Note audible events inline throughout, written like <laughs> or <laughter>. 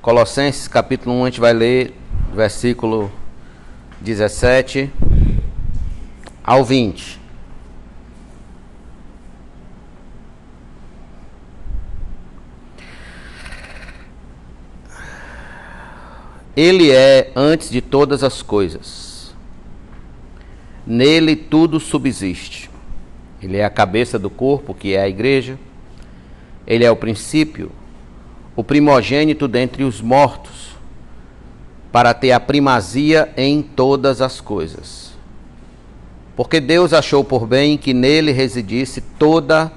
Colossenses capítulo 1, a gente vai ler versículo 17 ao 20. Ele é antes de todas as coisas. Nele tudo subsiste. Ele é a cabeça do corpo, que é a igreja. Ele é o princípio, o primogênito dentre os mortos, para ter a primazia em todas as coisas. Porque Deus achou por bem que nele residisse toda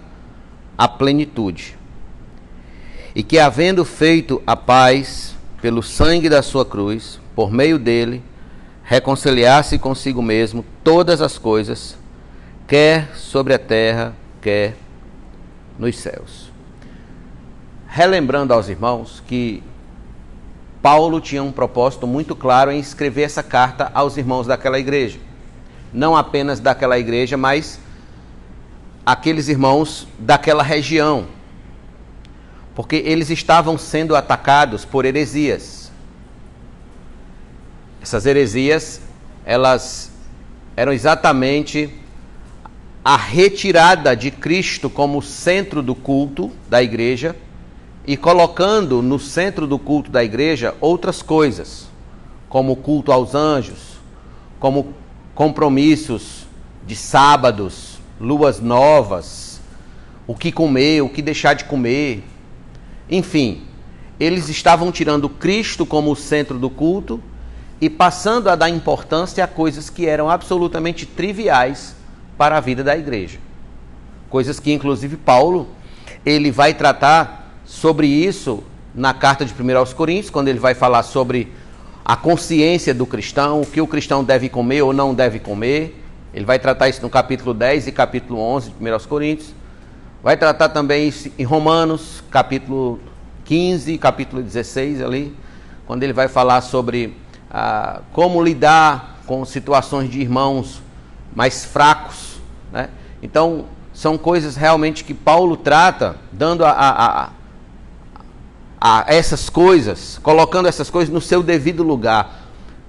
a plenitude. E que, havendo feito a paz, pelo sangue da sua cruz, por meio dele, reconciliasse consigo mesmo todas as coisas, quer sobre a terra, quer nos céus. Relembrando aos irmãos que Paulo tinha um propósito muito claro em escrever essa carta aos irmãos daquela igreja. Não apenas daquela igreja, mas aqueles irmãos daquela região, porque eles estavam sendo atacados por heresias. Essas heresias, elas eram exatamente a retirada de Cristo como centro do culto da igreja e colocando no centro do culto da igreja outras coisas, como culto aos anjos, como compromissos de sábados, luas novas, o que comer, o que deixar de comer, enfim, eles estavam tirando Cristo como o centro do culto e passando a dar importância a coisas que eram absolutamente triviais para a vida da igreja. Coisas que inclusive Paulo, ele vai tratar sobre isso na carta de 1 aos Coríntios, quando ele vai falar sobre a consciência do cristão, o que o cristão deve comer ou não deve comer. Ele vai tratar isso no capítulo 10 e capítulo 11 de 1 aos Coríntios. Vai tratar também isso em Romanos, capítulo 15, capítulo 16 ali, quando ele vai falar sobre ah, como lidar com situações de irmãos mais fracos. Né? Então, são coisas realmente que Paulo trata, dando a, a, a, a essas coisas, colocando essas coisas no seu devido lugar,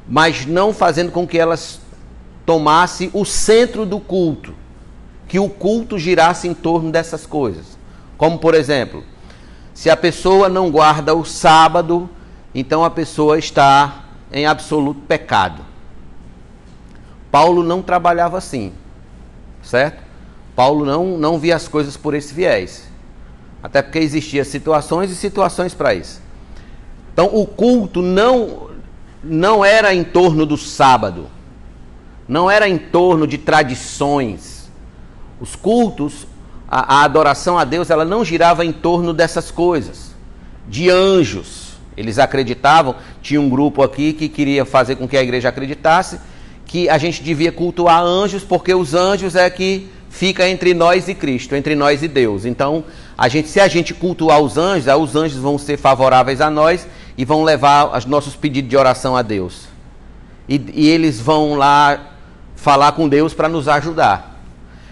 mas não fazendo com que elas tomassem o centro do culto que o culto girasse em torno dessas coisas. Como, por exemplo, se a pessoa não guarda o sábado, então a pessoa está em absoluto pecado. Paulo não trabalhava assim, certo? Paulo não, não via as coisas por esse viés. Até porque existiam situações e situações para isso. Então o culto não, não era em torno do sábado, não era em torno de tradições, os cultos, a, a adoração a Deus, ela não girava em torno dessas coisas, de anjos. Eles acreditavam, tinha um grupo aqui que queria fazer com que a igreja acreditasse que a gente devia cultuar anjos, porque os anjos é que fica entre nós e Cristo, entre nós e Deus. Então, a gente, se a gente cultuar os anjos, os anjos vão ser favoráveis a nós e vão levar os nossos pedidos de oração a Deus. E, e eles vão lá falar com Deus para nos ajudar.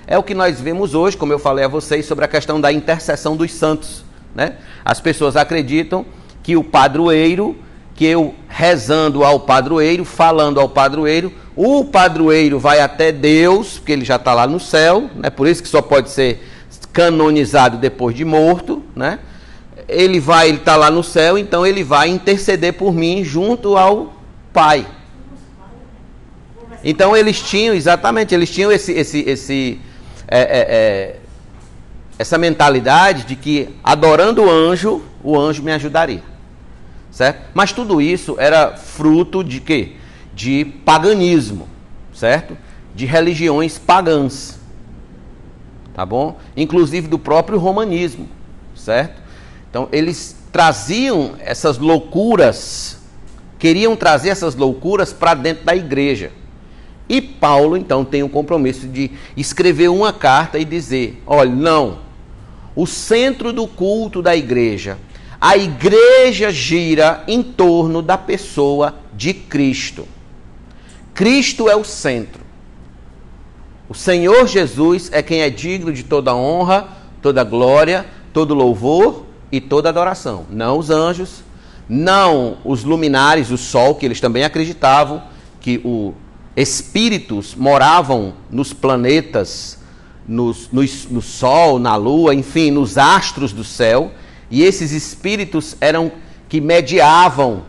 É o que nós vemos hoje, como eu falei a vocês, sobre a questão da intercessão dos santos. Né? As pessoas acreditam que o padroeiro, que eu rezando ao padroeiro, falando ao padroeiro, o padroeiro vai até Deus, porque ele já está lá no céu, né? por isso que só pode ser canonizado depois de morto, né? Ele vai, ele está lá no céu, então ele vai interceder por mim junto ao Pai. Então eles tinham, exatamente, eles tinham esse, esse, esse, é, é, é, essa mentalidade de que adorando o anjo, o anjo me ajudaria. Certo? Mas tudo isso era fruto de quê? De paganismo, certo? De religiões pagãs. Tá bom? Inclusive do próprio romanismo, certo? Então eles traziam essas loucuras, queriam trazer essas loucuras para dentro da igreja. E Paulo, então, tem o compromisso de escrever uma carta e dizer: olha, não, o centro do culto da igreja, a igreja gira em torno da pessoa de Cristo. Cristo é o centro. O Senhor Jesus é quem é digno de toda honra, toda glória, todo louvor e toda adoração. Não os anjos, não os luminares, o sol, que eles também acreditavam que os espíritos moravam nos planetas, nos, nos, no sol, na lua, enfim, nos astros do céu, e esses espíritos eram que mediavam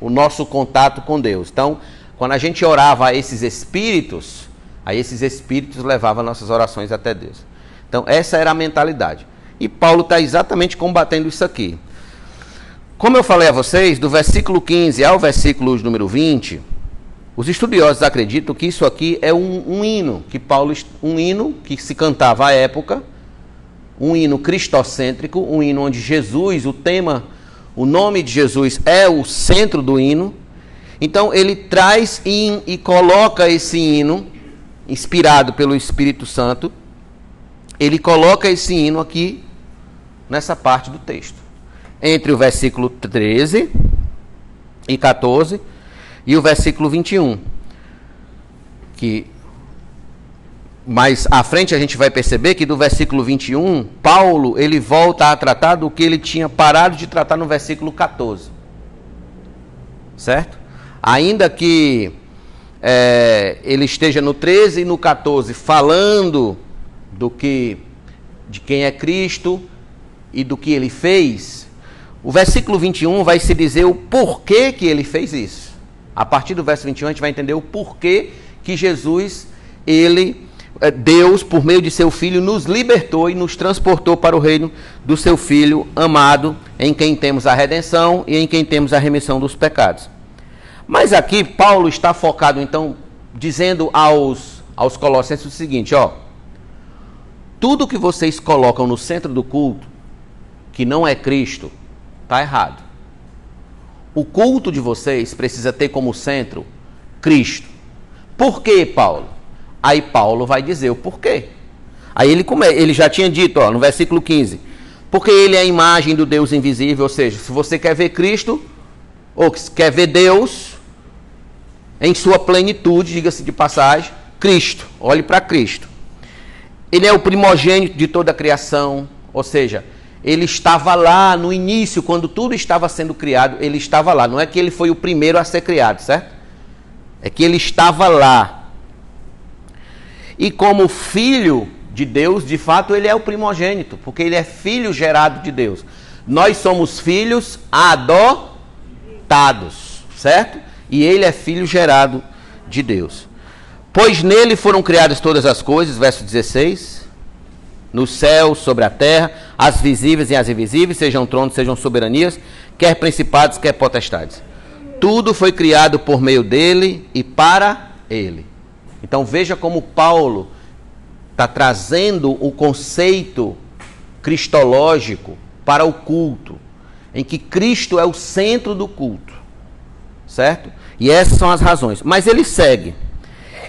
o nosso contato com Deus. Então, quando a gente orava a esses espíritos, aí esses espíritos levavam nossas orações até Deus. Então, essa era a mentalidade. E Paulo está exatamente combatendo isso aqui. Como eu falei a vocês, do versículo 15 ao versículo número 20, os estudiosos acreditam que isso aqui é um, um hino, que Paulo, um hino que se cantava à época, um hino cristocêntrico, um hino onde Jesus, o tema, o nome de Jesus é o centro do hino. Então ele traz in, e coloca esse hino, inspirado pelo Espírito Santo, ele coloca esse hino aqui nessa parte do texto. Entre o versículo 13 e 14 e o versículo 21. Que mais à frente a gente vai perceber que do versículo 21, Paulo, ele volta a tratar do que ele tinha parado de tratar no versículo 14. Certo? Ainda que é, ele esteja no 13 e no 14 falando do que de quem é Cristo, e do que ele fez, o versículo 21 vai se dizer o porquê que ele fez isso. A partir do verso 21 a gente vai entender o porquê que Jesus, ele, Deus, por meio de seu filho, nos libertou e nos transportou para o reino do seu filho amado, em quem temos a redenção e em quem temos a remissão dos pecados. Mas aqui Paulo está focado então dizendo aos aos colossenses o seguinte, ó: Tudo que vocês colocam no centro do culto que não é Cristo, está errado. O culto de vocês precisa ter como centro Cristo. Por quê, Paulo? Aí Paulo vai dizer o porquê. Aí ele, ele já tinha dito, ó, no versículo 15, porque ele é a imagem do Deus invisível, ou seja, se você quer ver Cristo, ou quer ver Deus em sua plenitude, diga-se de passagem, Cristo, olhe para Cristo. Ele é o primogênito de toda a criação, ou seja, ele estava lá no início, quando tudo estava sendo criado, ele estava lá. Não é que ele foi o primeiro a ser criado, certo? É que ele estava lá. E como filho de Deus, de fato, ele é o primogênito, porque ele é filho gerado de Deus. Nós somos filhos adotados, certo? E ele é filho gerado de Deus. Pois nele foram criadas todas as coisas, verso 16 no céu, sobre a terra, as visíveis e as invisíveis, sejam tronos, sejam soberanias, quer principados, quer potestades. Tudo foi criado por meio dele e para ele. Então veja como Paulo está trazendo o conceito cristológico para o culto, em que Cristo é o centro do culto, certo? E essas são as razões. Mas ele segue.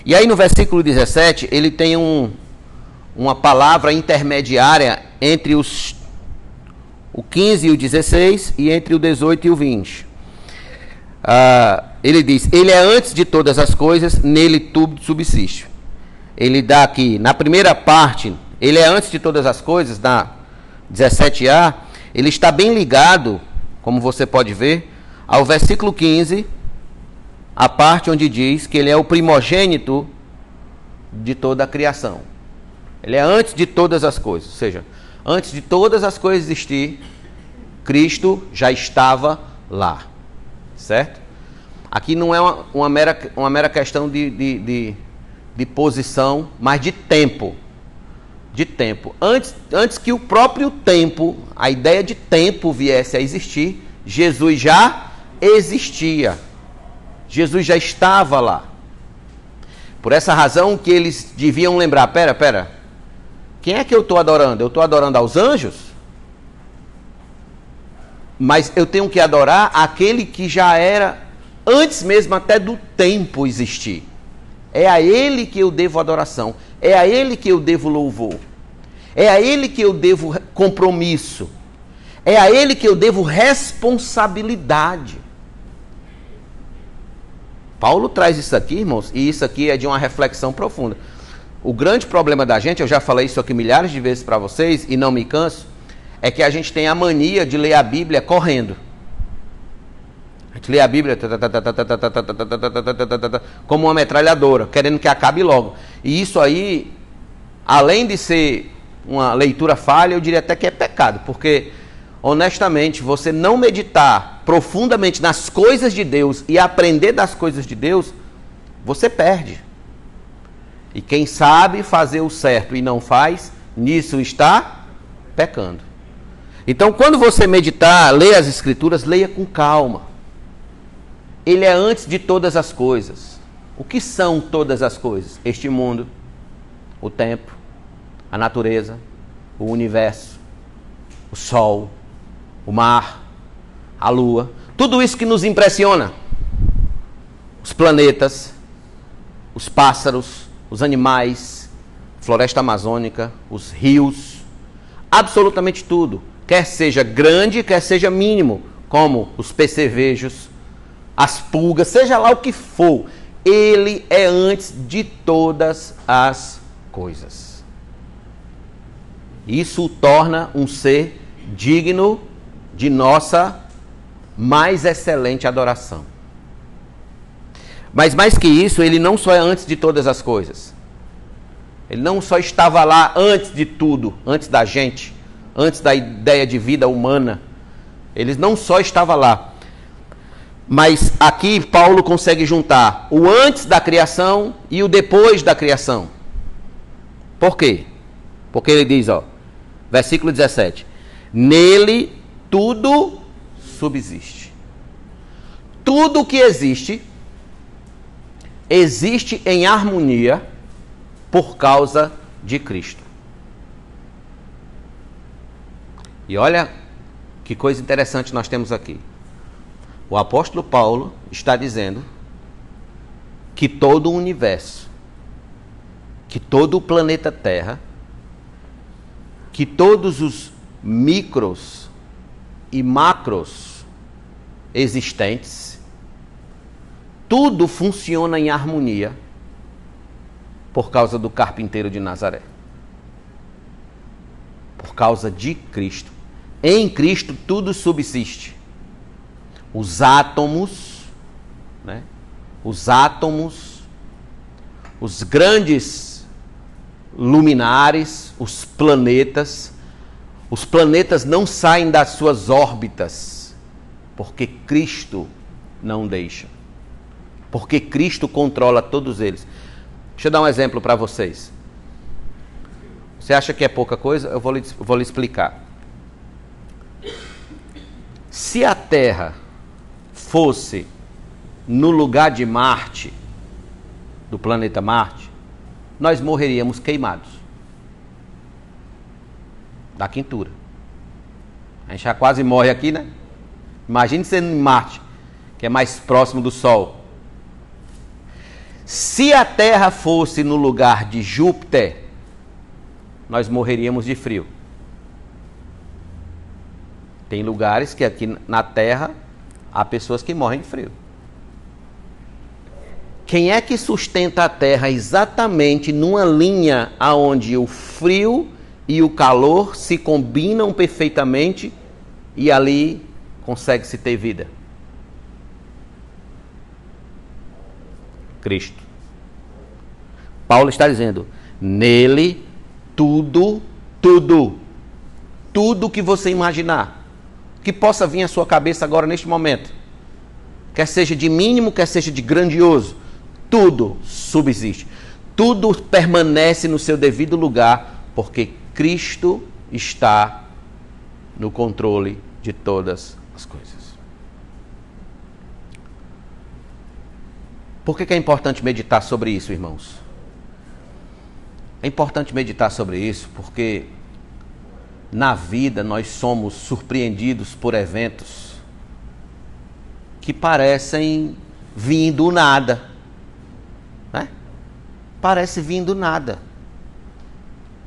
E aí no versículo 17, ele tem um, uma palavra intermediária entre os, o 15 e o 16 e entre o 18 e o 20. Ah, ele diz: Ele é antes de todas as coisas, nele tudo subsiste. Ele dá aqui, na primeira parte, ele é antes de todas as coisas, na 17a, ele está bem ligado, como você pode ver, ao versículo 15, a parte onde diz que ele é o primogênito de toda a criação. Ele é antes de todas as coisas. Ou seja, antes de todas as coisas existir, Cristo já estava lá. Certo? Aqui não é uma, uma mera, uma mera questão de, de, de, de, posição, mas de tempo. De tempo. Antes, antes que o próprio tempo, a ideia de tempo viesse a existir, Jesus já existia. Jesus já estava lá. Por essa razão que eles deviam lembrar: pera, pera, quem é que eu estou adorando? Eu estou adorando aos anjos? Mas eu tenho que adorar aquele que já era antes mesmo até do tempo existir. É a ele que eu devo adoração. É a ele que eu devo louvor. É a ele que eu devo compromisso. É a ele que eu devo responsabilidade. Paulo traz isso aqui, irmãos, e isso aqui é de uma reflexão profunda. O grande problema da gente, eu já falei isso aqui milhares de vezes para vocês e não me canso, é que a gente tem a mania de ler a Bíblia correndo. A gente lê a Bíblia como uma metralhadora, querendo que acabe logo. E isso aí, além de ser uma leitura falha, eu diria até que é pecado, porque honestamente, você não meditar profundamente nas coisas de Deus e aprender das coisas de Deus, você perde. E quem sabe fazer o certo e não faz, nisso está pecando. Então, quando você meditar, ler as Escrituras, leia com calma. Ele é antes de todas as coisas. O que são todas as coisas? Este mundo, o tempo, a natureza, o universo, o sol, o mar, a lua, tudo isso que nos impressiona. Os planetas, os pássaros, os animais, floresta amazônica, os rios, absolutamente tudo, quer seja grande, quer seja mínimo, como os percevejos, as pulgas, seja lá o que for, ele é antes de todas as coisas. Isso o torna um ser digno de nossa mais excelente adoração. Mas mais que isso, ele não só é antes de todas as coisas. Ele não só estava lá antes de tudo, antes da gente, antes da ideia de vida humana. Ele não só estava lá. Mas aqui Paulo consegue juntar o antes da criação e o depois da criação. Por quê? Porque ele diz, ó, versículo 17: Nele tudo subsiste. Tudo que existe, existe em harmonia por causa de Cristo. E olha que coisa interessante nós temos aqui. O apóstolo Paulo está dizendo que todo o universo, que todo o planeta Terra, que todos os micros e macros existentes, tudo funciona em harmonia por causa do carpinteiro de Nazaré. Por causa de Cristo. Em Cristo tudo subsiste. Os átomos, né? os átomos, os grandes luminares, os planetas, os planetas não saem das suas órbitas porque Cristo não deixa. Porque Cristo controla todos eles. Deixa eu dar um exemplo para vocês. Você acha que é pouca coisa? Eu vou lhe, vou lhe explicar. Se a Terra fosse no lugar de Marte, do planeta Marte, nós morreríamos queimados da quintura. A gente já quase morre aqui, né? Imagine sendo em Marte, que é mais próximo do Sol. Se a Terra fosse no lugar de Júpiter, nós morreríamos de frio. Tem lugares que aqui na Terra há pessoas que morrem de frio. Quem é que sustenta a Terra exatamente numa linha aonde o frio e o calor se combinam perfeitamente e ali consegue-se ter vida. Cristo. Paulo está dizendo: nele tudo, tudo, tudo que você imaginar, que possa vir à sua cabeça agora neste momento, quer seja de mínimo, quer seja de grandioso, tudo subsiste, tudo permanece no seu devido lugar, porque Cristo está no controle de todas as coisas. Por que, é importante meditar sobre isso, irmãos? É importante meditar sobre isso porque na vida nós somos surpreendidos por eventos que parecem vir do nada. Né? Parece vir do nada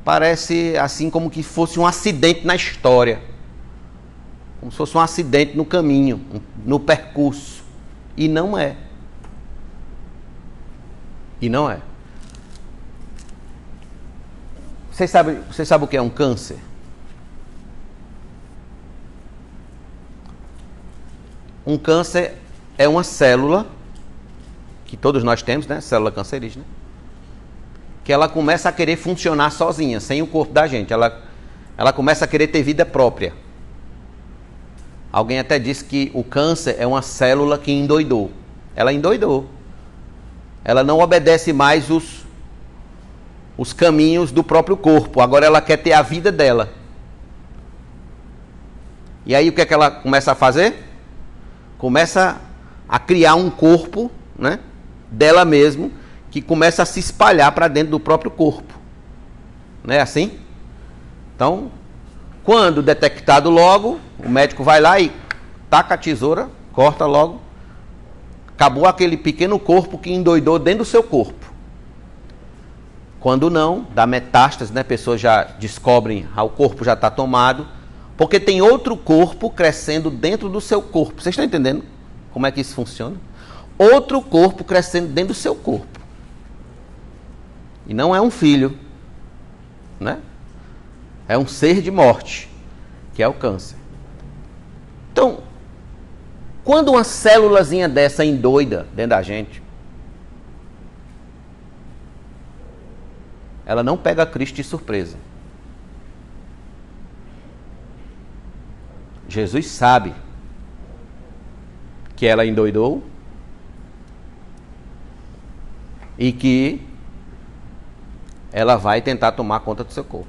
parece assim como que fosse um acidente na história. Como se fosse um acidente no caminho, no percurso. E não é. E não é. Você sabe, você sabe o que é um câncer? Um câncer é uma célula que todos nós temos, né? Célula cancerígena. Que ela começa a querer funcionar sozinha, sem o corpo da gente. Ela, ela começa a querer ter vida própria. Alguém até disse que o câncer é uma célula que endoidou. Ela endoidou. Ela não obedece mais os, os caminhos do próprio corpo. Agora ela quer ter a vida dela. E aí o que é que ela começa a fazer? Começa a criar um corpo, né, dela mesmo, que começa a se espalhar para dentro do próprio corpo. Não é assim? Então, quando detectado logo, o médico vai lá e taca a tesoura, corta logo. Acabou aquele pequeno corpo que endoidou dentro do seu corpo. Quando não, dá metástase, né? Pessoas já descobrem, ah, o corpo já está tomado, porque tem outro corpo crescendo dentro do seu corpo. Vocês estão entendendo como é que isso funciona? Outro corpo crescendo dentro do seu corpo. E não é um filho, né? É um ser de morte, que é o câncer. Então, quando uma célulazinha dessa endoida dentro da gente, ela não pega Cristo de surpresa. Jesus sabe que ela endoidou e que ela vai tentar tomar conta do seu corpo.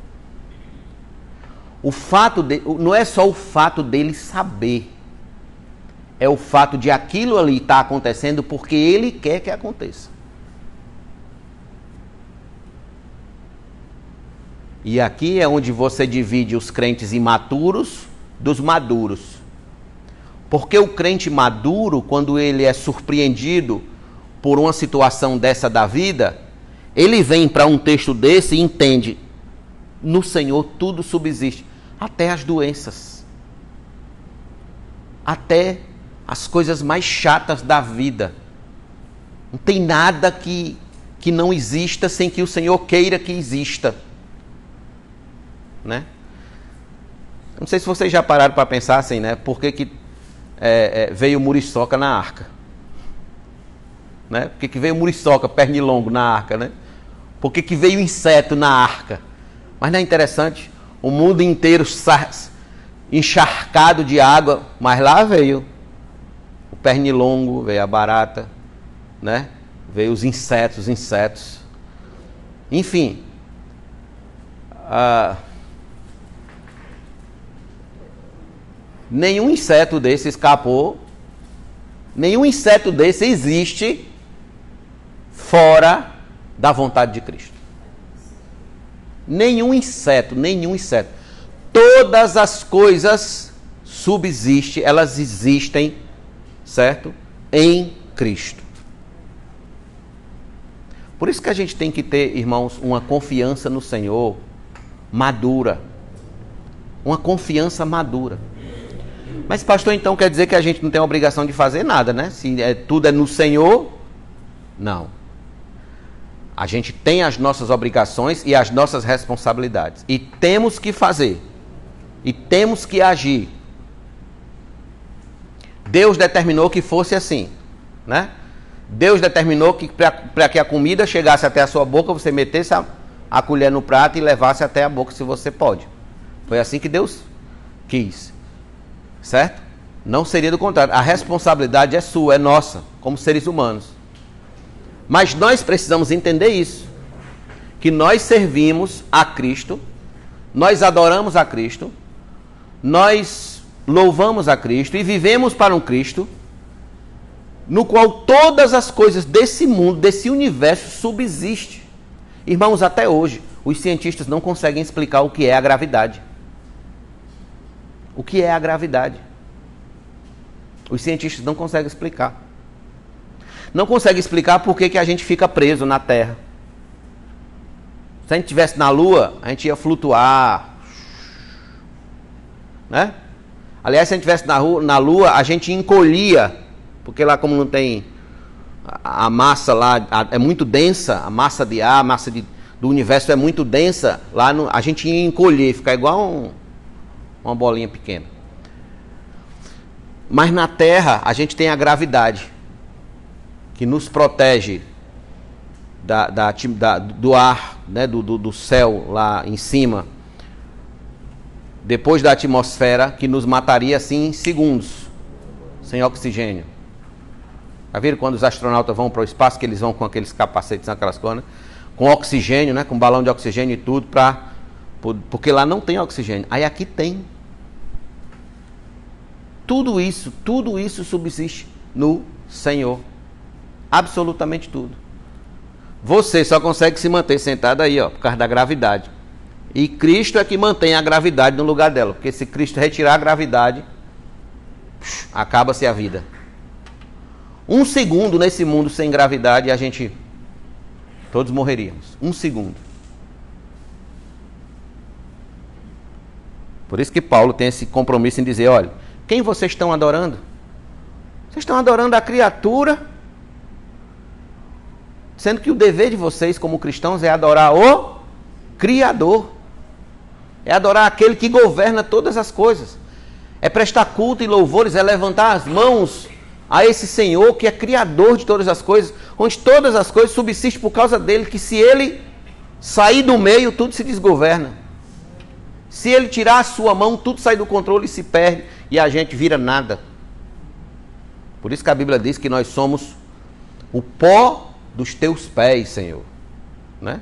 O fato de, não é só o fato dele saber, é o fato de aquilo ali estar tá acontecendo porque ele quer que aconteça. E aqui é onde você divide os crentes imaturos dos maduros. Porque o crente maduro, quando ele é surpreendido por uma situação dessa da vida, ele vem para um texto desse e entende: no Senhor tudo subsiste até as doenças, até as coisas mais chatas da vida. Não tem nada que, que não exista sem que o Senhor queira que exista. Né? Não sei se vocês já pararam para pensar assim, né? Por que, que é, é, veio muriçoca na arca? Né? Por que, que veio muriçoca, pernilongo na arca, né? Por que, que veio inseto na arca? Mas não é interessante? o mundo inteiro encharcado de água, mas lá veio o pernilongo, veio a barata, né? Veio os insetos, os insetos. Enfim, ah, nenhum inseto desse escapou, nenhum inseto desse existe fora da vontade de Cristo. Nenhum inseto, nenhum inseto. Todas as coisas subsistem, elas existem, certo? Em Cristo. Por isso que a gente tem que ter, irmãos, uma confiança no Senhor madura. Uma confiança madura. Mas, pastor, então quer dizer que a gente não tem obrigação de fazer nada, né? Se é, tudo é no Senhor, não. A gente tem as nossas obrigações e as nossas responsabilidades. E temos que fazer. E temos que agir. Deus determinou que fosse assim, né? Deus determinou que para que a comida chegasse até a sua boca, você metesse a, a colher no prato e levasse até a boca, se você pode. Foi assim que Deus quis. Certo? Não seria do contrário. A responsabilidade é sua, é nossa, como seres humanos. Mas nós precisamos entender isso: que nós servimos a Cristo, nós adoramos a Cristo, nós louvamos a Cristo e vivemos para um Cristo no qual todas as coisas desse mundo, desse universo subsistem. Irmãos, até hoje, os cientistas não conseguem explicar o que é a gravidade. O que é a gravidade? Os cientistas não conseguem explicar não consegue explicar por que, que a gente fica preso na Terra. Se a gente estivesse na Lua, a gente ia flutuar. Né? Aliás, se a gente estivesse na, na Lua, a gente encolhia. Porque lá, como não tem. A, a massa lá a, é muito densa, a massa de ar, a massa de, do universo é muito densa, lá no, a gente ia encolher, ficar igual um, uma bolinha pequena. Mas na Terra a gente tem a gravidade, que nos protege da, da, da do ar, né, do, do, do céu lá em cima, depois da atmosfera, que nos mataria assim em segundos, sem oxigênio. Já viram quando os astronautas vão para o espaço, que eles vão com aqueles capacetes, aquelas coisas, né? com oxigênio, né? com balão de oxigênio e tudo, pra, porque lá não tem oxigênio. Aí aqui tem. Tudo isso, tudo isso subsiste no Senhor. Absolutamente tudo. Você só consegue se manter sentado aí, ó, por causa da gravidade. E Cristo é que mantém a gravidade no lugar dela. Porque se Cristo retirar a gravidade, acaba-se a vida. Um segundo nesse mundo sem gravidade a gente. Todos morreríamos. Um segundo. Por isso que Paulo tem esse compromisso em dizer: olha, quem vocês estão adorando? Vocês estão adorando a criatura, sendo que o dever de vocês, como cristãos, é adorar o Criador. É adorar aquele que governa todas as coisas. É prestar culto e louvores, é levantar as mãos a esse Senhor que é criador de todas as coisas, onde todas as coisas subsistem por causa dele, que se ele sair do meio, tudo se desgoverna. Se ele tirar a sua mão, tudo sai do controle e se perde, e a gente vira nada. Por isso que a Bíblia diz que nós somos o pó dos teus pés, Senhor. Né?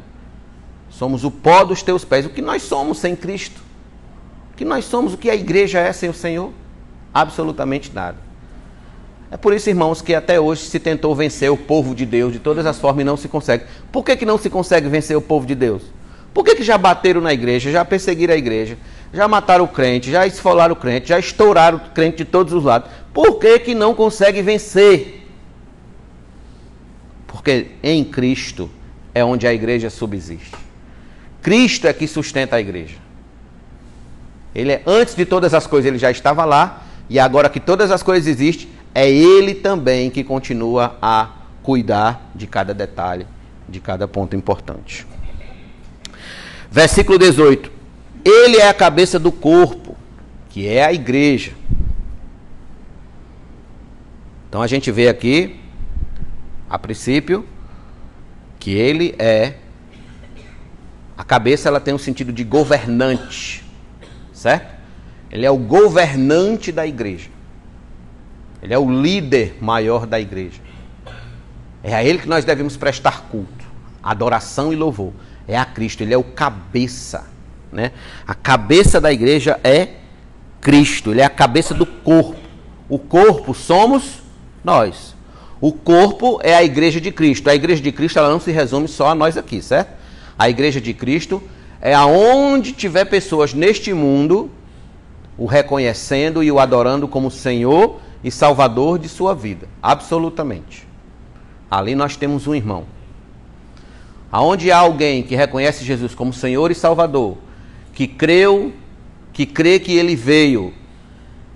Somos o pó dos teus pés. O que nós somos sem Cristo? O que nós somos, o que a igreja é sem o Senhor? Absolutamente nada. É por isso, irmãos, que até hoje se tentou vencer o povo de Deus de todas as formas e não se consegue. Por que, que não se consegue vencer o povo de Deus? Por que, que já bateram na igreja, já perseguiram a igreja, já mataram o crente, já esfolaram o crente, já estouraram o crente de todos os lados? Por que, que não consegue vencer? Porque em Cristo é onde a igreja subsiste. Cristo é que sustenta a igreja. Ele é antes de todas as coisas, ele já estava lá, e agora que todas as coisas existem, é Ele também que continua a cuidar de cada detalhe, de cada ponto importante. Versículo 18: Ele é a cabeça do corpo, que é a igreja. Então a gente vê aqui, a princípio, que ele é a cabeça, ela tem um sentido de governante, certo? Ele é o governante da igreja. Ele é o líder maior da igreja. É a ele que nós devemos prestar culto, adoração e louvor. É a Cristo, ele é o cabeça, né? A cabeça da igreja é Cristo, ele é a cabeça do corpo. O corpo somos nós. O corpo é a igreja de Cristo. A igreja de Cristo ela não se resume só a nós aqui, certo? A igreja de Cristo é aonde tiver pessoas neste mundo o reconhecendo e o adorando como Senhor e salvador de sua vida, absolutamente. Ali nós temos um irmão. Aonde há alguém que reconhece Jesus como Senhor e Salvador, que creu, que crê que ele veio,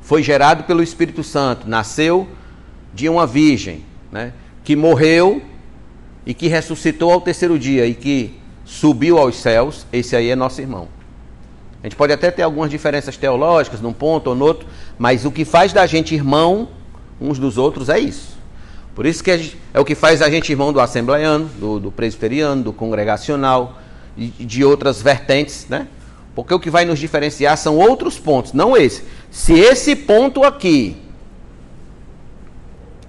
foi gerado pelo Espírito Santo, nasceu de uma virgem, né, que morreu e que ressuscitou ao terceiro dia e que subiu aos céus, esse aí é nosso irmão. A gente pode até ter algumas diferenças teológicas num ponto ou no outro, mas o que faz da gente irmão uns dos outros é isso. Por isso que é o que faz a gente irmão do assembleiano, do, do presbiteriano, do congregacional e de outras vertentes, né? Porque o que vai nos diferenciar são outros pontos, não esse. Se esse ponto aqui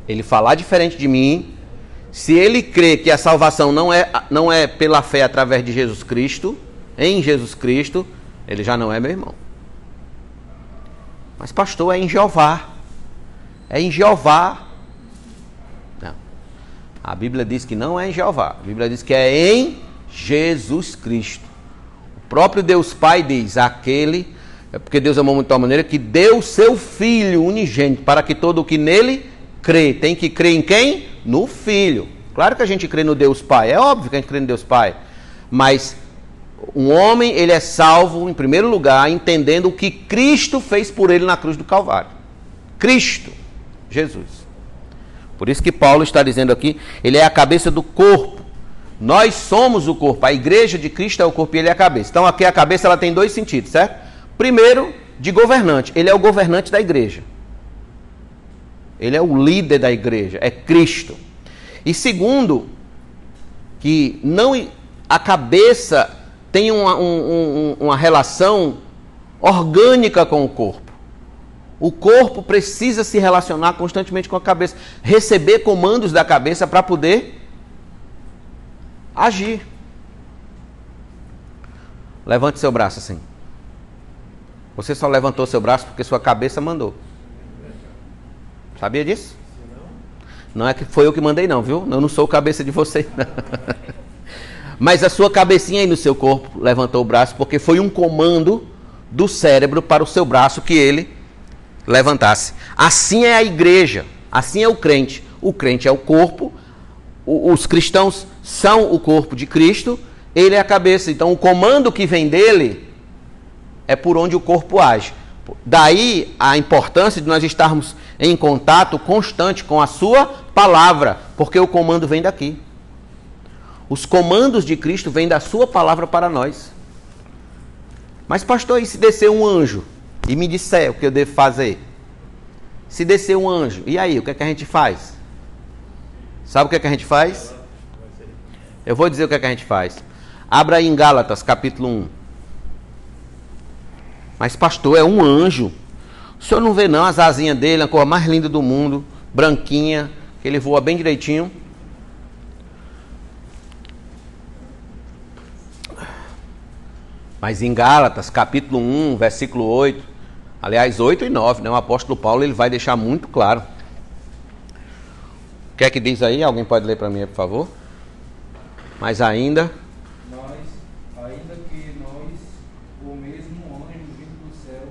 ele falar diferente de mim, se ele crê que a salvação não é, não é pela fé através de Jesus Cristo, em Jesus Cristo, ele já não é meu irmão. Mas, pastor, é em Jeová. É em Jeová. A Bíblia diz que não é em Jeová. A Bíblia diz que é em Jesus Cristo. O próprio Deus Pai diz: aquele. É porque Deus amou muito de tal maneira que deu seu Filho unigênito para que todo o que nele crê. Tem que crer em quem? No Filho. Claro que a gente crê no Deus Pai. É óbvio que a gente crê no Deus Pai. Mas um homem, ele é salvo, em primeiro lugar, entendendo o que Cristo fez por ele na cruz do Calvário. Cristo, Jesus. Por isso que Paulo está dizendo aqui, ele é a cabeça do corpo. Nós somos o corpo. A igreja de Cristo é o corpo e ele é a cabeça. Então aqui a cabeça ela tem dois sentidos, certo? Primeiro, de governante. Ele é o governante da igreja. Ele é o líder da igreja, é Cristo. E segundo, que não a cabeça tem uma, um, uma relação orgânica com o corpo. O corpo precisa se relacionar constantemente com a cabeça, receber comandos da cabeça para poder agir. Levante seu braço assim. Você só levantou seu braço porque sua cabeça mandou. Sabia disso? Não é que foi eu que mandei, não, viu? Eu não sou cabeça de você. <laughs> Mas a sua cabecinha aí no seu corpo levantou o braço porque foi um comando do cérebro para o seu braço que ele levantasse. Assim é a igreja, assim é o crente. O crente é o corpo, os cristãos são o corpo de Cristo, ele é a cabeça. Então o comando que vem dele é por onde o corpo age. Daí a importância de nós estarmos em contato constante com a sua palavra, porque o comando vem daqui. Os comandos de Cristo vêm da sua palavra para nós. Mas, pastor, e se descer um anjo e me disser o que eu devo fazer? Se descer um anjo, e aí, o que é que a gente faz? Sabe o que é que a gente faz? Eu vou dizer o que é que a gente faz. Abra aí em Gálatas, capítulo 1. Mas, pastor, é um anjo. O senhor não vê, não, as asinhas dele, a cor mais linda do mundo, branquinha, que ele voa bem direitinho. Mas em Gálatas, capítulo 1, versículo 8, aliás, 8 e 9, né, o apóstolo Paulo ele vai deixar muito claro. O que é que diz aí? Alguém pode ler para mim, por favor? Mas ainda. Nós, ainda que nós, o mesmo anjo vindo do céu,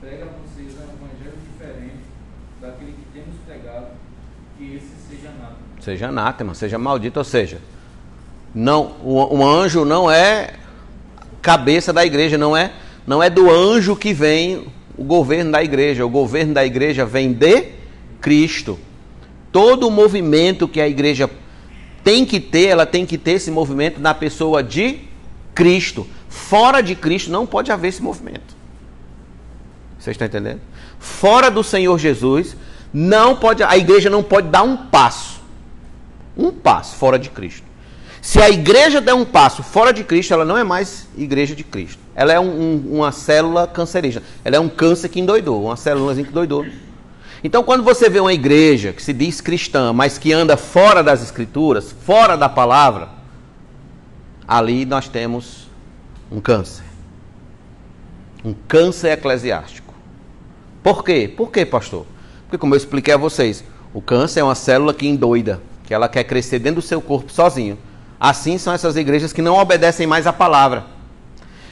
prega a vocês um evangelho diferente daquele que temos pregado, que esse seja anátema. Seja anátema, seja maldito, ou seja, não, o, o anjo não é cabeça da igreja, não é, não é do anjo que vem o governo da igreja. O governo da igreja vem de Cristo. Todo o movimento que a igreja tem que ter, ela tem que ter esse movimento na pessoa de Cristo. Fora de Cristo não pode haver esse movimento. Vocês estão entendendo? Fora do Senhor Jesus, não pode, a igreja não pode dar um passo. Um passo fora de Cristo. Se a igreja der um passo fora de Cristo, ela não é mais igreja de Cristo. Ela é um, um, uma célula cancerígena. Ela é um câncer que endoidou, uma célula que doidou. Então, quando você vê uma igreja que se diz cristã, mas que anda fora das escrituras, fora da palavra, ali nós temos um câncer. Um câncer eclesiástico. Por quê? Por quê, pastor? Porque, como eu expliquei a vocês, o câncer é uma célula que endoida, que ela quer crescer dentro do seu corpo sozinho. Assim são essas igrejas que não obedecem mais à palavra.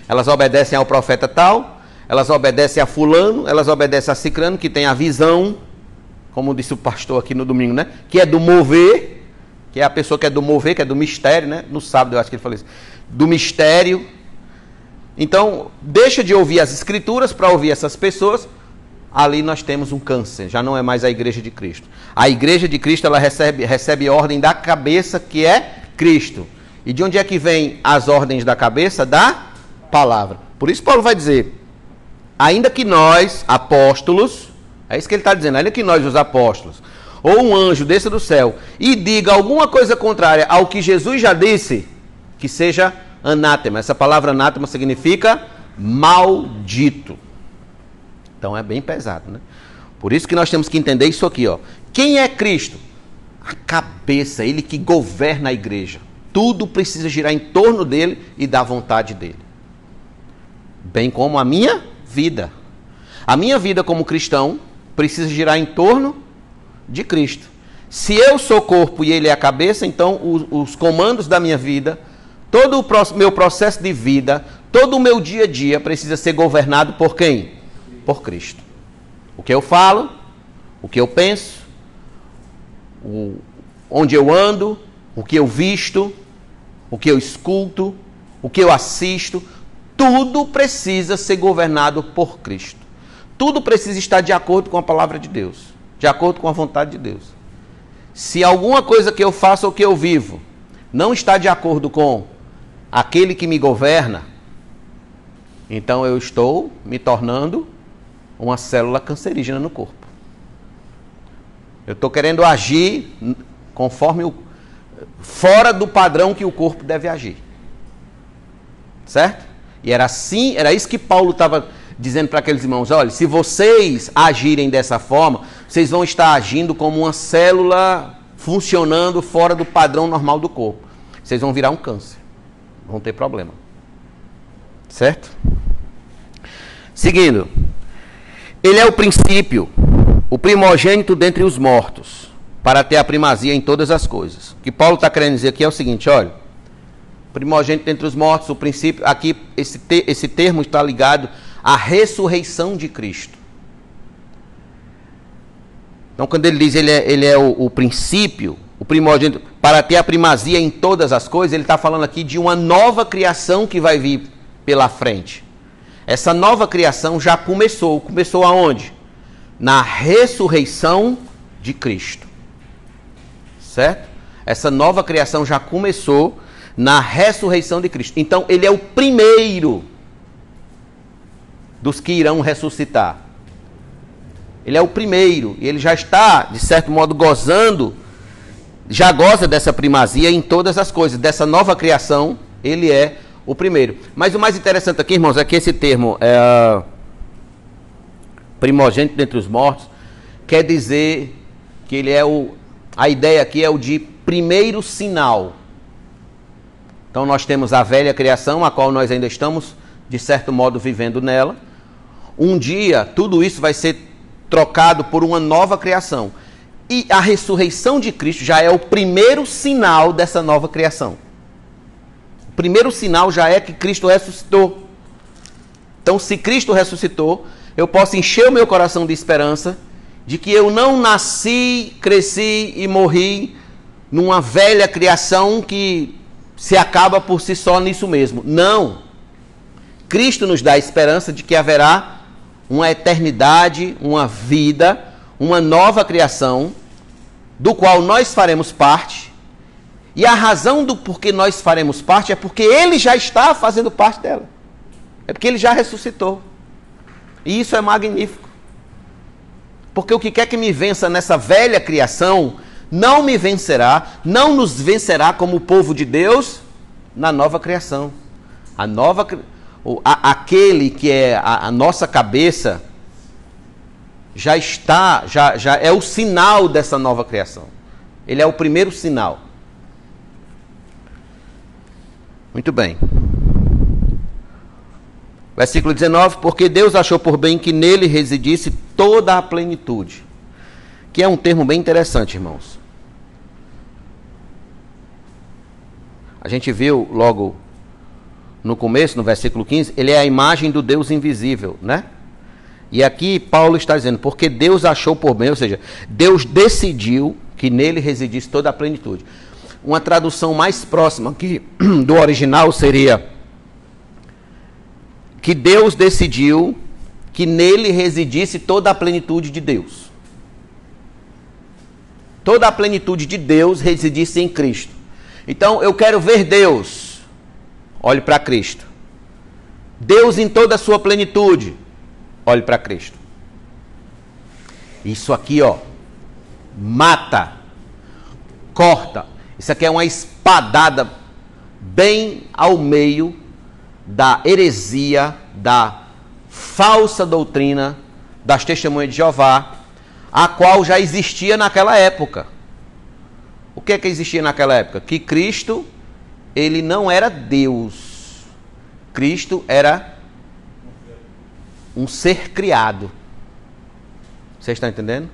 Elas obedecem ao profeta tal, elas obedecem a fulano, elas obedecem a cicrano, que tem a visão, como disse o pastor aqui no domingo, né? Que é do mover, que é a pessoa que é do mover, que é do mistério, né? No sábado eu acho que ele falou isso. Do mistério. Então, deixa de ouvir as escrituras para ouvir essas pessoas. Ali nós temos um câncer, já não é mais a igreja de Cristo. A igreja de Cristo ela recebe, recebe ordem da cabeça que é Cristo. E de onde é que vem as ordens da cabeça? Da palavra. Por isso Paulo vai dizer: ainda que nós, apóstolos, é isso que ele está dizendo, ainda que nós, os apóstolos, ou um anjo desça do céu e diga alguma coisa contrária ao que Jesus já disse, que seja anátema. Essa palavra anátema significa maldito. Então é bem pesado, né? Por isso que nós temos que entender isso aqui, ó. Quem é Cristo? A cabeça, ele que governa a igreja. Tudo precisa girar em torno dele e da vontade dele. Bem como a minha vida. A minha vida como cristão precisa girar em torno de Cristo. Se eu sou corpo e ele é a cabeça, então os, os comandos da minha vida, todo o meu processo de vida, todo o meu dia a dia precisa ser governado por quem? Por Cristo. O que eu falo, o que eu penso, o, onde eu ando, o que eu visto, o que eu escuto, o que eu assisto, tudo precisa ser governado por Cristo. Tudo precisa estar de acordo com a palavra de Deus, de acordo com a vontade de Deus. Se alguma coisa que eu faço ou que eu vivo não está de acordo com aquele que me governa, então eu estou me tornando uma célula cancerígena no corpo. Eu estou querendo agir conforme o. fora do padrão que o corpo deve agir. Certo? E era assim, era isso que Paulo estava dizendo para aqueles irmãos: olha, se vocês agirem dessa forma, vocês vão estar agindo como uma célula funcionando fora do padrão normal do corpo. Vocês vão virar um câncer. Vão ter problema. Certo? Seguindo. Ele é o princípio, o primogênito dentre os mortos, para ter a primazia em todas as coisas. O que Paulo está querendo dizer aqui é o seguinte: olha, primogênito dentre os mortos, o princípio, aqui esse, te, esse termo está ligado à ressurreição de Cristo. Então, quando ele diz ele é, ele é o, o princípio, o primogênito, para ter a primazia em todas as coisas, ele está falando aqui de uma nova criação que vai vir pela frente. Essa nova criação já começou. Começou aonde? Na ressurreição de Cristo. Certo? Essa nova criação já começou na ressurreição de Cristo. Então, ele é o primeiro dos que irão ressuscitar. Ele é o primeiro, e ele já está, de certo modo, gozando, já goza dessa primazia em todas as coisas, dessa nova criação, ele é o primeiro. Mas o mais interessante aqui, irmãos, é que esse termo é, primogênito dentre os mortos quer dizer que ele é o. A ideia aqui é o de primeiro sinal. Então nós temos a velha criação, a qual nós ainda estamos, de certo modo, vivendo nela. Um dia tudo isso vai ser trocado por uma nova criação. E a ressurreição de Cristo já é o primeiro sinal dessa nova criação. O primeiro sinal já é que Cristo ressuscitou. Então, se Cristo ressuscitou, eu posso encher o meu coração de esperança de que eu não nasci, cresci e morri numa velha criação que se acaba por si só nisso mesmo. Não. Cristo nos dá a esperança de que haverá uma eternidade, uma vida, uma nova criação, do qual nós faremos parte. E a razão do porquê nós faremos parte é porque ele já está fazendo parte dela. É porque ele já ressuscitou. E isso é magnífico. Porque o que quer que me vença nessa velha criação, não me vencerá, não nos vencerá como povo de Deus na nova criação. A nova a, aquele que é a, a, nossa cabeça já está, já, já é o sinal dessa nova criação. Ele é o primeiro sinal. Muito bem. Versículo 19: Porque Deus achou por bem que nele residisse toda a plenitude. Que é um termo bem interessante, irmãos. A gente viu logo no começo, no versículo 15, ele é a imagem do Deus invisível, né? E aqui Paulo está dizendo, porque Deus achou por bem, ou seja, Deus decidiu que nele residisse toda a plenitude. Uma tradução mais próxima aqui <clears throat> do original seria que Deus decidiu que nele residisse toda a plenitude de Deus. Toda a plenitude de Deus residisse em Cristo. Então eu quero ver Deus. Olhe para Cristo. Deus em toda a sua plenitude. Olhe para Cristo. Isso aqui, ó, mata, corta. Isso aqui é uma espadada bem ao meio da heresia, da falsa doutrina das testemunhas de Jeová, a qual já existia naquela época. O que é que existia naquela época? Que Cristo ele não era Deus. Cristo era um ser criado. Vocês estão entendendo?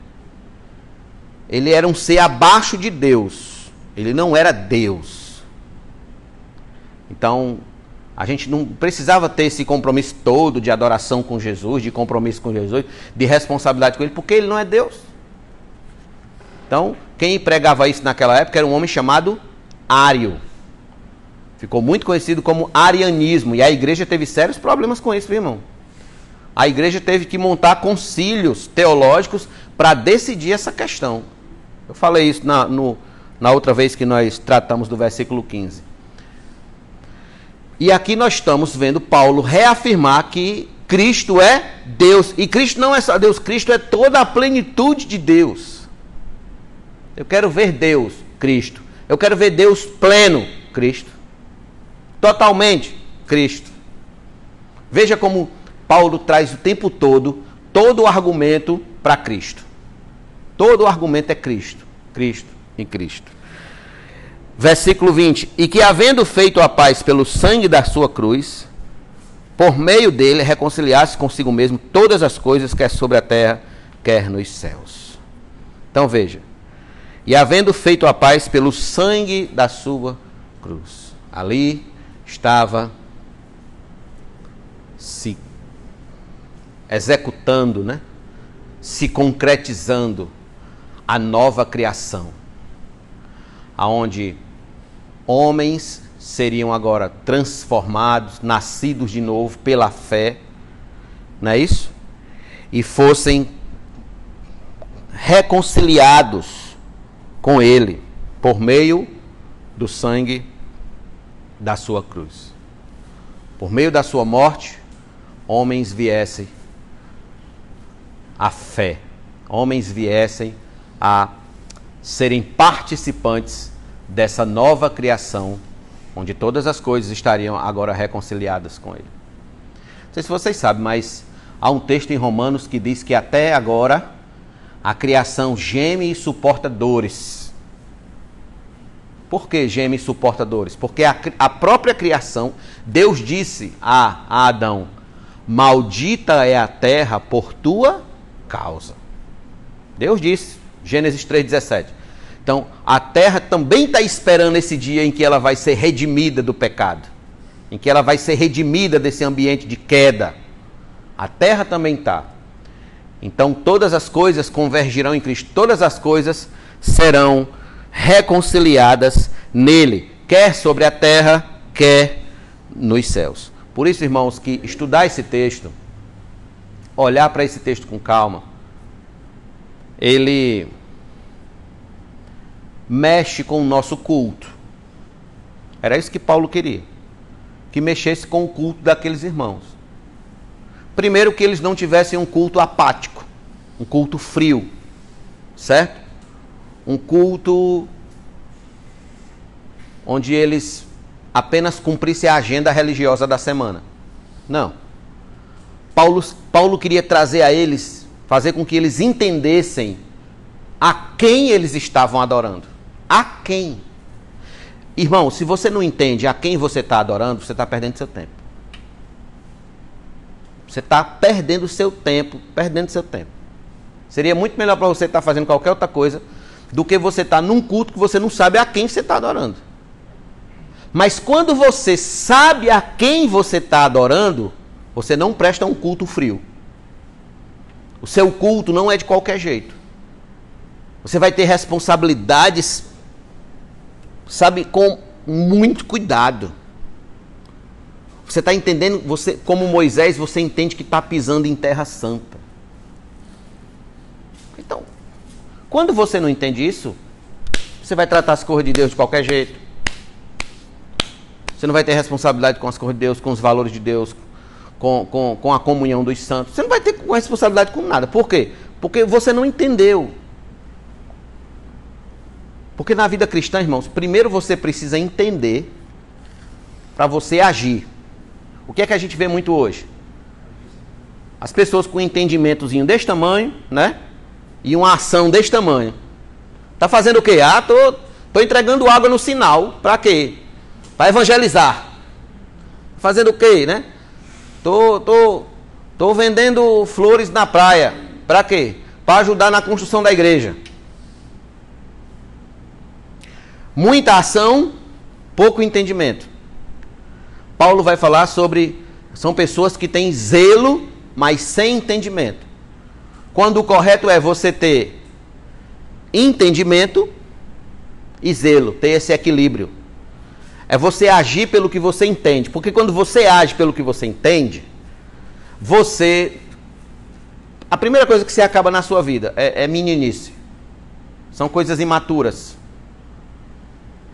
Ele era um ser abaixo de Deus. Ele não era Deus. Então, a gente não precisava ter esse compromisso todo de adoração com Jesus, de compromisso com Jesus, de responsabilidade com Ele, porque Ele não é Deus. Então, quem pregava isso naquela época era um homem chamado Ário. Ficou muito conhecido como arianismo. E a igreja teve sérios problemas com isso, viu, irmão? A igreja teve que montar concílios teológicos para decidir essa questão. Eu falei isso na, no, na outra vez que nós tratamos do versículo 15. E aqui nós estamos vendo Paulo reafirmar que Cristo é Deus. E Cristo não é só Deus, Cristo é toda a plenitude de Deus. Eu quero ver Deus, Cristo. Eu quero ver Deus pleno, Cristo. Totalmente, Cristo. Veja como Paulo traz o tempo todo todo o argumento para Cristo. Todo o argumento é Cristo, Cristo e Cristo. Versículo 20: E que havendo feito a paz pelo sangue da sua cruz, por meio dele reconciliasse consigo mesmo todas as coisas, quer sobre a terra, quer nos céus. Então veja: E havendo feito a paz pelo sangue da sua cruz. Ali estava se executando, né? se concretizando a nova criação, aonde homens seriam agora transformados, nascidos de novo pela fé, não é isso? E fossem reconciliados com Ele por meio do sangue da sua cruz. Por meio da sua morte, homens viessem à fé, homens viessem a serem participantes dessa nova criação, onde todas as coisas estariam agora reconciliadas com Ele. Não sei se vocês sabem, mas há um texto em Romanos que diz que até agora a criação geme e suporta dores. Por que geme e suporta dores? Porque a, a própria criação, Deus disse a, a Adão: Maldita é a terra por tua causa. Deus disse, Gênesis 3,17. Então, a terra também está esperando esse dia em que ela vai ser redimida do pecado, em que ela vai ser redimida desse ambiente de queda. A terra também está. Então, todas as coisas convergirão em Cristo, todas as coisas serão reconciliadas nele, quer sobre a terra, quer nos céus. Por isso, irmãos, que estudar esse texto olhar para esse texto com calma, ele mexe com o nosso culto. Era isso que Paulo queria. Que mexesse com o culto daqueles irmãos. Primeiro, que eles não tivessem um culto apático, um culto frio, certo? Um culto onde eles apenas cumprissem a agenda religiosa da semana. Não. Paulo, Paulo queria trazer a eles, fazer com que eles entendessem a quem eles estavam adorando. A quem? Irmão, se você não entende a quem você está adorando, você está perdendo seu tempo. Você está perdendo seu tempo, perdendo seu tempo. Seria muito melhor para você estar tá fazendo qualquer outra coisa do que você estar tá num culto que você não sabe a quem você está adorando. Mas quando você sabe a quem você está adorando, você não presta um culto frio. O seu culto não é de qualquer jeito. Você vai ter responsabilidades, sabe, com muito cuidado. Você está entendendo, você, como Moisés, você entende que está pisando em terra santa. Então, quando você não entende isso, você vai tratar as coisas de Deus de qualquer jeito. Você não vai ter responsabilidade com as coisas de Deus, com os valores de Deus, com, com, com a comunhão dos santos. Você não vai ter responsabilidade com nada. Por quê? Porque você não entendeu. Porque na vida cristã, irmãos, primeiro você precisa entender para você agir. O que é que a gente vê muito hoje? As pessoas com um entendimentozinho desse tamanho, né? E uma ação desse tamanho. Tá fazendo o quê? Ah, tô, tô entregando água no sinal. Para quê? Para evangelizar. Fazendo o quê, né? Tô, tô, tô vendendo flores na praia. Para quê? Para ajudar na construção da igreja. Muita ação, pouco entendimento. Paulo vai falar sobre são pessoas que têm zelo, mas sem entendimento. Quando o correto é você ter entendimento e zelo, ter esse equilíbrio. É você agir pelo que você entende. Porque quando você age pelo que você entende, você. A primeira coisa que você acaba na sua vida é, é meninice. São coisas imaturas.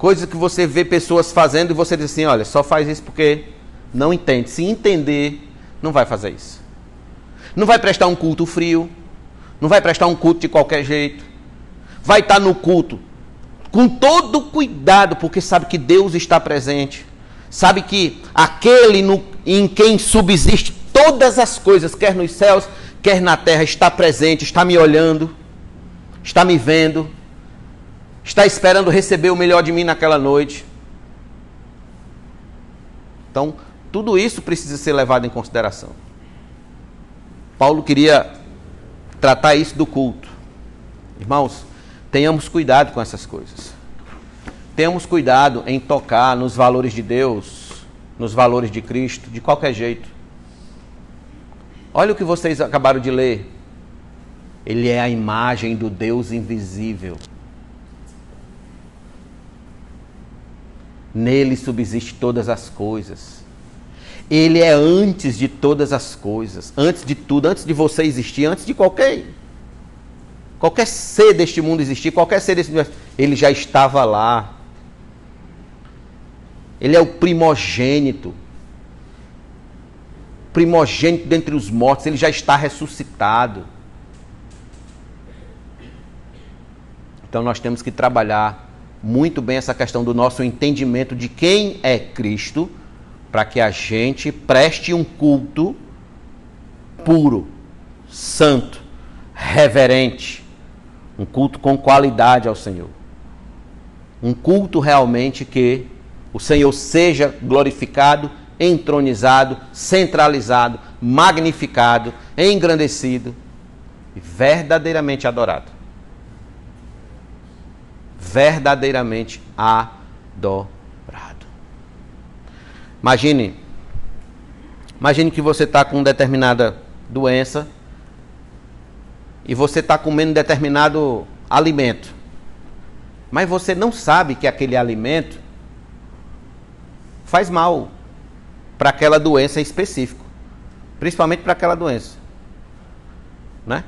Coisas que você vê pessoas fazendo e você diz assim: olha, só faz isso porque não entende. Se entender, não vai fazer isso. Não vai prestar um culto frio. Não vai prestar um culto de qualquer jeito. vai estar no culto com todo cuidado, porque sabe que Deus está presente, sabe que aquele no, em quem subsiste todas as coisas, quer nos céus, quer na terra, está presente, está me olhando, está me vendo, está esperando receber o melhor de mim naquela noite. Então, tudo isso precisa ser levado em consideração. Paulo queria tratar isso do culto. Irmãos, tenhamos cuidado com essas coisas. Tenhamos cuidado em tocar nos valores de Deus, nos valores de Cristo, de qualquer jeito. Olha o que vocês acabaram de ler. Ele é a imagem do Deus invisível. Nele subsiste todas as coisas. Ele é antes de todas as coisas, antes de tudo, antes de você existir, antes de qualquer qualquer ser deste mundo existir, qualquer ser desse universo, ele já estava lá. Ele é o primogênito. Primogênito dentre os mortos, ele já está ressuscitado. Então nós temos que trabalhar muito bem essa questão do nosso entendimento de quem é Cristo, para que a gente preste um culto puro, santo, reverente, um culto com qualidade ao Senhor. Um culto realmente que o Senhor seja glorificado, entronizado, centralizado, magnificado, engrandecido e verdadeiramente adorado verdadeiramente adorado. Imagine, imagine que você está com determinada doença e você está comendo determinado alimento, mas você não sabe que aquele alimento faz mal para aquela doença em específico, principalmente para aquela doença, né?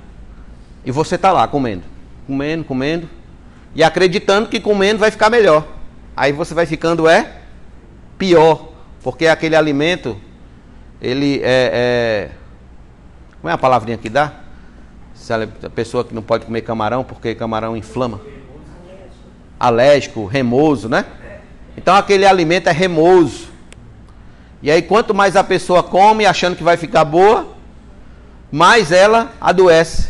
E você está lá comendo, comendo, comendo, e acreditando que comendo vai ficar melhor. Aí você vai ficando é pior, porque aquele alimento ele é, é como é a palavrinha que dá? Se a pessoa que não pode comer camarão porque camarão inflama. Alérgico, remoso, né? Então aquele alimento é remoso. E aí quanto mais a pessoa come achando que vai ficar boa, mais ela adoece.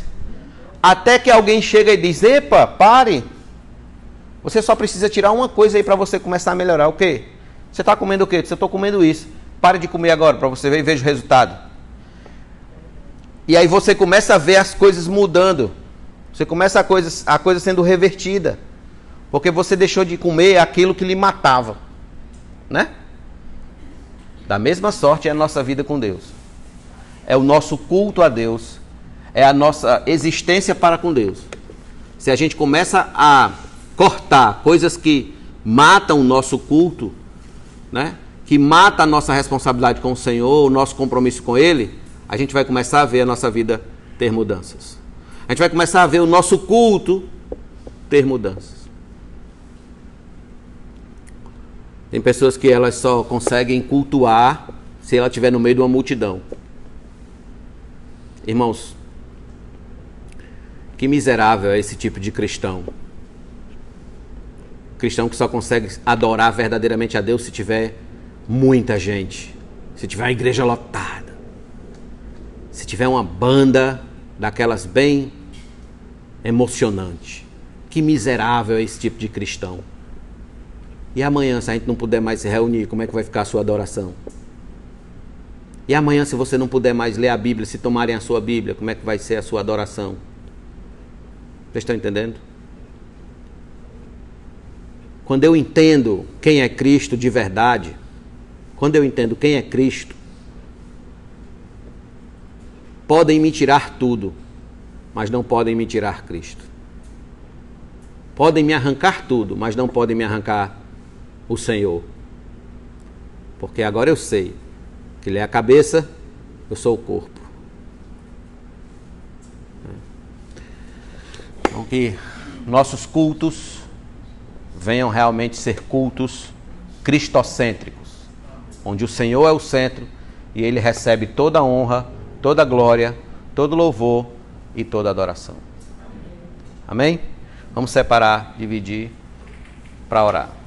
Até que alguém chega e diz: "Epa, pare, você só precisa tirar uma coisa aí para você começar a melhorar. O quê? Você está comendo o quê? Você estou comendo isso. Pare de comer agora para você ver e veja o resultado. E aí você começa a ver as coisas mudando. Você começa a coisa, a coisa sendo revertida. Porque você deixou de comer aquilo que lhe matava. Né? Da mesma sorte é a nossa vida com Deus. É o nosso culto a Deus. É a nossa existência para com Deus. Se a gente começa a cortar coisas que matam o nosso culto, né? que mata a nossa responsabilidade com o Senhor, o nosso compromisso com Ele, a gente vai começar a ver a nossa vida ter mudanças. A gente vai começar a ver o nosso culto ter mudanças. Tem pessoas que elas só conseguem cultuar se ela estiver no meio de uma multidão. Irmãos, que miserável é esse tipo de cristão cristão que só consegue adorar verdadeiramente a Deus se tiver muita gente, se tiver a igreja lotada, se tiver uma banda daquelas bem emocionante. Que miserável é esse tipo de cristão. E amanhã, se a gente não puder mais se reunir, como é que vai ficar a sua adoração? E amanhã, se você não puder mais ler a Bíblia, se tomarem a sua Bíblia, como é que vai ser a sua adoração? Vocês estão entendendo? Quando eu entendo quem é Cristo de verdade, quando eu entendo quem é Cristo, podem me tirar tudo, mas não podem me tirar Cristo. Podem me arrancar tudo, mas não podem me arrancar o Senhor. Porque agora eu sei que Ele é a cabeça, eu sou o corpo. Então que nossos cultos venham realmente ser cultos cristocêntricos, onde o Senhor é o centro e ele recebe toda a honra, toda a glória, todo louvor e toda adoração. Amém? Vamos separar, dividir para orar.